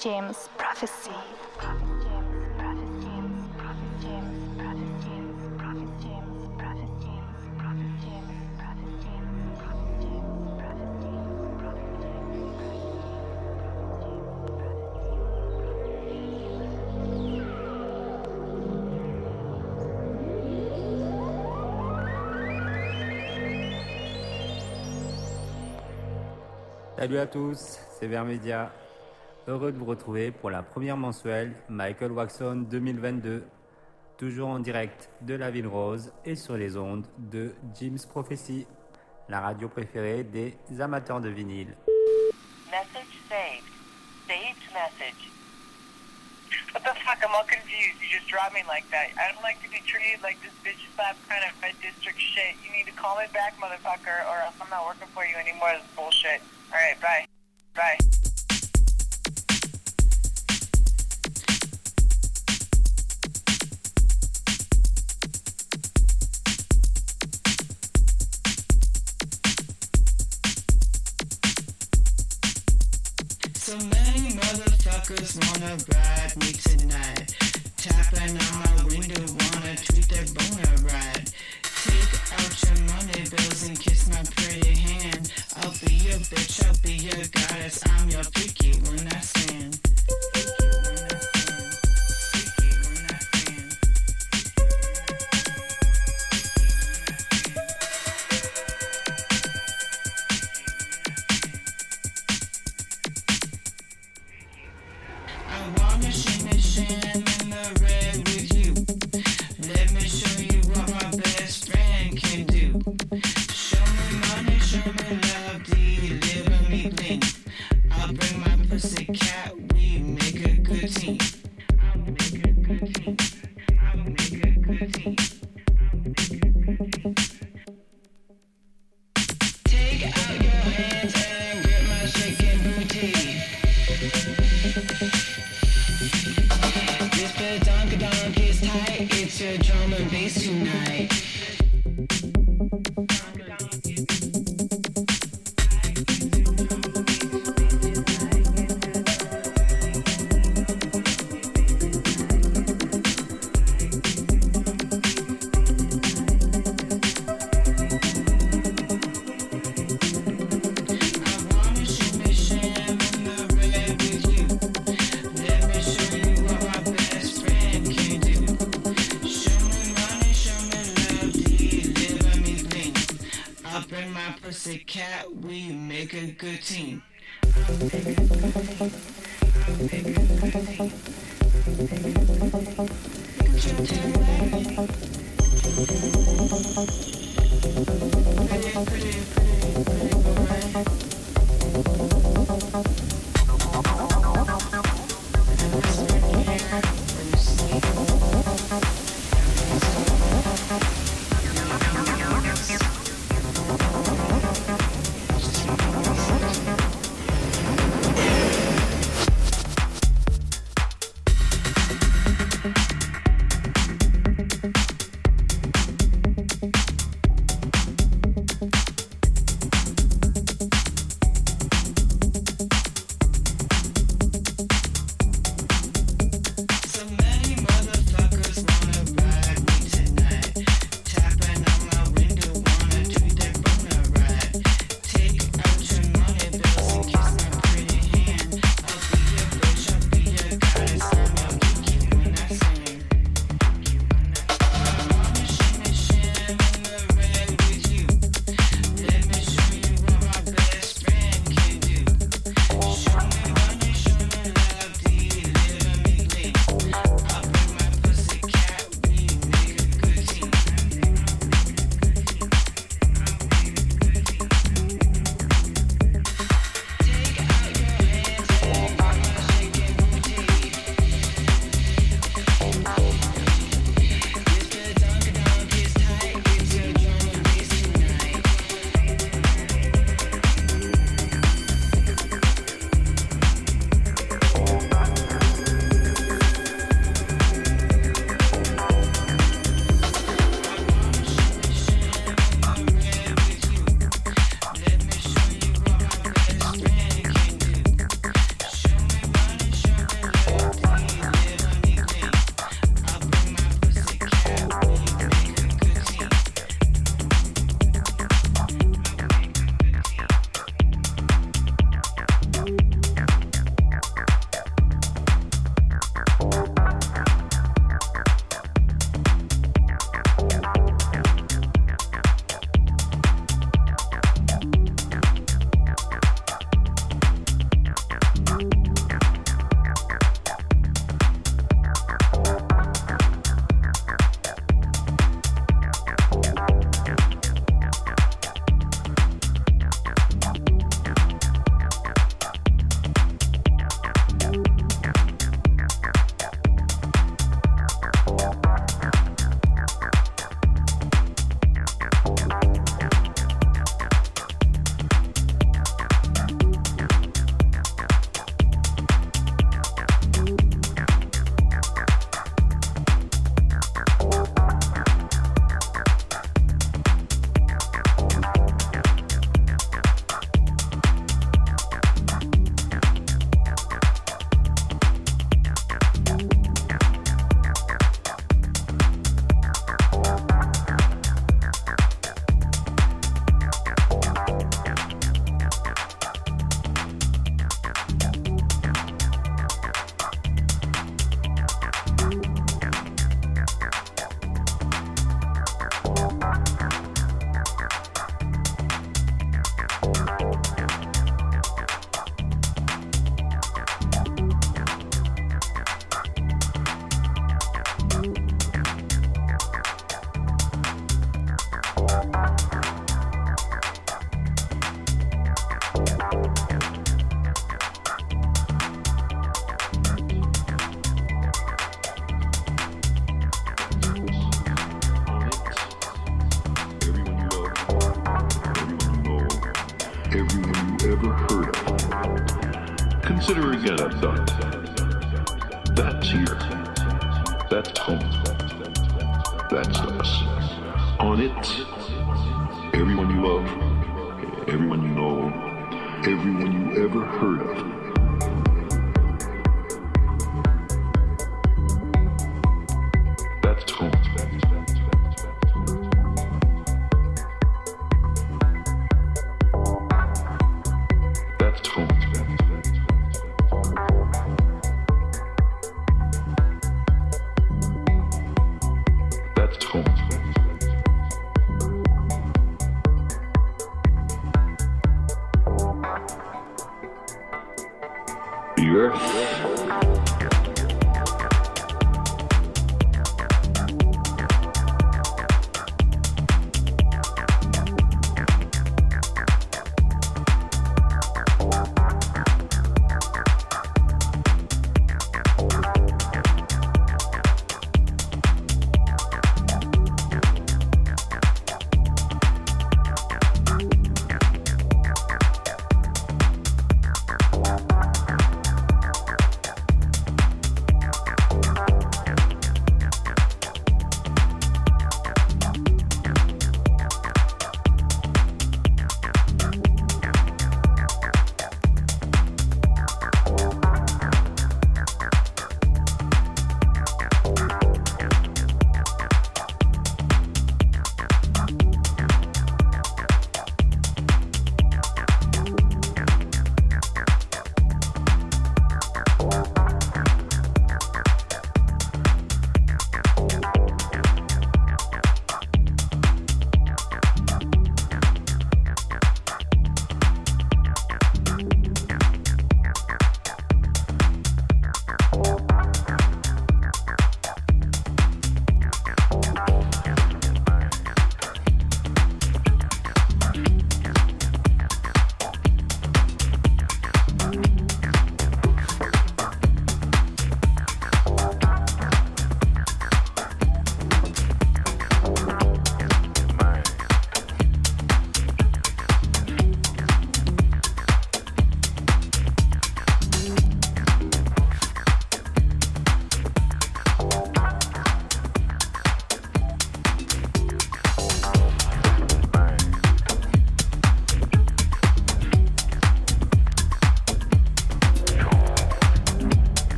James Prophecy. Salut à tous, c'est Vermedia. Heureux de vous retrouver pour la première mensuelle Michael Waxon 2022. Toujours en direct de la Ville Rose et sur les ondes de Jim's Prophecy, la radio préférée des amateurs de vinyle. Message saved. Saved message. What the fuck? I'm all confused. You just drive me like that. I don't like to be treated like this bitch slap kind of red district shit. You need to call me back, motherfucker, or else I'm not working for you anymore. This bullshit. All right, bye. Bye. So many motherfuckers wanna ride me tonight. Tapping on my window, wanna treat their boner right. Take out your money bills and kiss my pretty hand. I'll be your bitch, I'll be your goddess. I'm your freaky when I stand. Mm-hmm.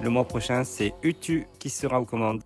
Le mois prochain, c'est Utu qui sera aux commandes.